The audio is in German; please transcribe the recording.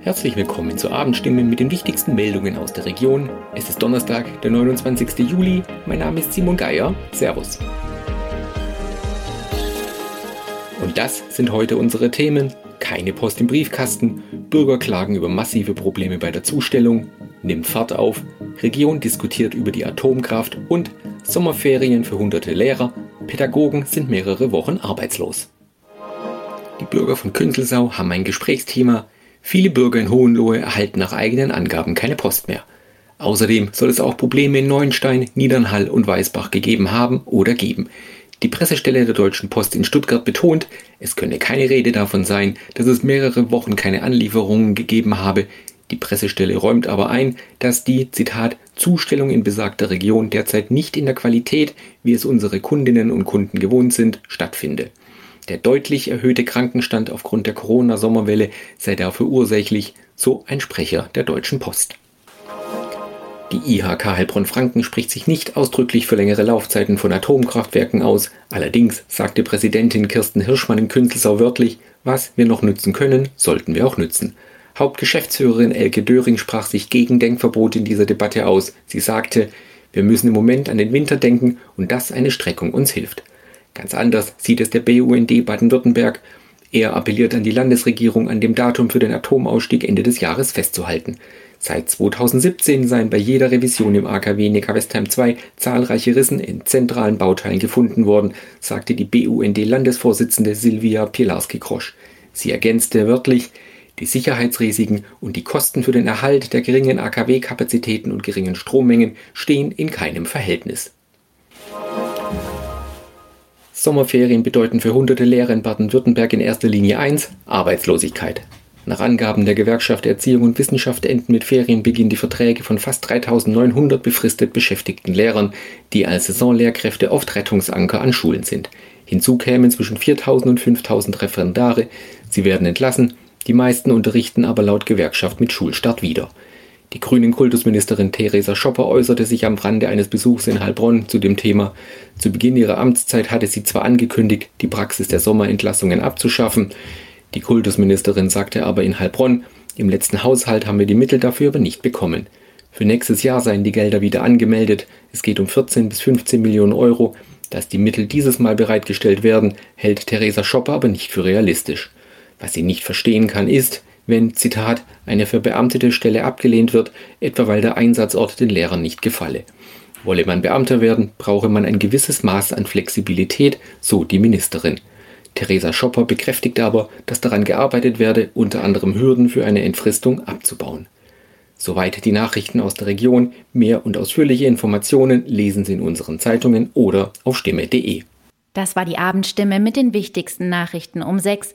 Herzlich willkommen zur Abendstimme mit den wichtigsten Meldungen aus der Region. Es ist Donnerstag, der 29. Juli. Mein Name ist Simon Geier. Servus. Und das sind heute unsere Themen. Keine Post im Briefkasten, Bürger klagen über massive Probleme bei der Zustellung, nimmt Fahrt auf, Region diskutiert über die Atomkraft und Sommerferien für hunderte Lehrer, Pädagogen sind mehrere Wochen arbeitslos. Die Bürger von Künzelsau haben ein Gesprächsthema, Viele Bürger in Hohenlohe erhalten nach eigenen Angaben keine Post mehr. Außerdem soll es auch Probleme in Neuenstein, Niedernhall und Weißbach gegeben haben oder geben. Die Pressestelle der Deutschen Post in Stuttgart betont, es könne keine Rede davon sein, dass es mehrere Wochen keine Anlieferungen gegeben habe. Die Pressestelle räumt aber ein, dass die, Zitat, Zustellung in besagter Region derzeit nicht in der Qualität, wie es unsere Kundinnen und Kunden gewohnt sind, stattfinde. Der deutlich erhöhte Krankenstand aufgrund der Corona-Sommerwelle sei dafür ursächlich, so ein Sprecher der Deutschen Post. Die IHK Heilbronn-Franken spricht sich nicht ausdrücklich für längere Laufzeiten von Atomkraftwerken aus. Allerdings sagte Präsidentin Kirsten Hirschmann in Künzelsau wörtlich, was wir noch nützen können, sollten wir auch nützen. Hauptgeschäftsführerin Elke Döring sprach sich gegen Denkverbot in dieser Debatte aus. Sie sagte, wir müssen im Moment an den Winter denken und dass eine Streckung uns hilft. Ganz anders sieht es der BUND Baden-Württemberg. Er appelliert an die Landesregierung, an dem Datum für den Atomausstieg Ende des Jahres festzuhalten. Seit 2017 seien bei jeder Revision im AKW Neckar-Westheim 2 zahlreiche Rissen in zentralen Bauteilen gefunden worden, sagte die BUND-Landesvorsitzende Silvia Pilarski-Krosch. Sie ergänzte wörtlich, die Sicherheitsrisiken und die Kosten für den Erhalt der geringen AKW-Kapazitäten und geringen Strommengen stehen in keinem Verhältnis. Sommerferien bedeuten für hunderte Lehrer in Baden-Württemberg in erster Linie eins: Arbeitslosigkeit. Nach Angaben der Gewerkschaft Erziehung und Wissenschaft enden mit Ferienbeginn die Verträge von fast 3900 befristet beschäftigten Lehrern, die als Saisonlehrkräfte oft Rettungsanker an Schulen sind. Hinzu kämen zwischen 4000 und 5000 Referendare. Sie werden entlassen, die meisten unterrichten aber laut Gewerkschaft mit Schulstart wieder. Die grünen Kultusministerin Theresa Schopper äußerte sich am Rande eines Besuchs in Heilbronn zu dem Thema. Zu Beginn ihrer Amtszeit hatte sie zwar angekündigt, die Praxis der Sommerentlassungen abzuschaffen. Die Kultusministerin sagte aber in Heilbronn, im letzten Haushalt haben wir die Mittel dafür aber nicht bekommen. Für nächstes Jahr seien die Gelder wieder angemeldet. Es geht um 14 bis 15 Millionen Euro. Dass die Mittel dieses Mal bereitgestellt werden, hält Theresa Schopper aber nicht für realistisch. Was sie nicht verstehen kann, ist, wenn, Zitat, eine verbeamtete Stelle abgelehnt wird, etwa weil der Einsatzort den Lehrern nicht gefalle. Wolle man Beamter werden, brauche man ein gewisses Maß an Flexibilität, so die Ministerin. Theresa Schopper bekräftigt aber, dass daran gearbeitet werde, unter anderem Hürden für eine Entfristung abzubauen. Soweit die Nachrichten aus der Region. Mehr und ausführliche Informationen lesen Sie in unseren Zeitungen oder auf stimme.de. Das war die Abendstimme mit den wichtigsten Nachrichten um sechs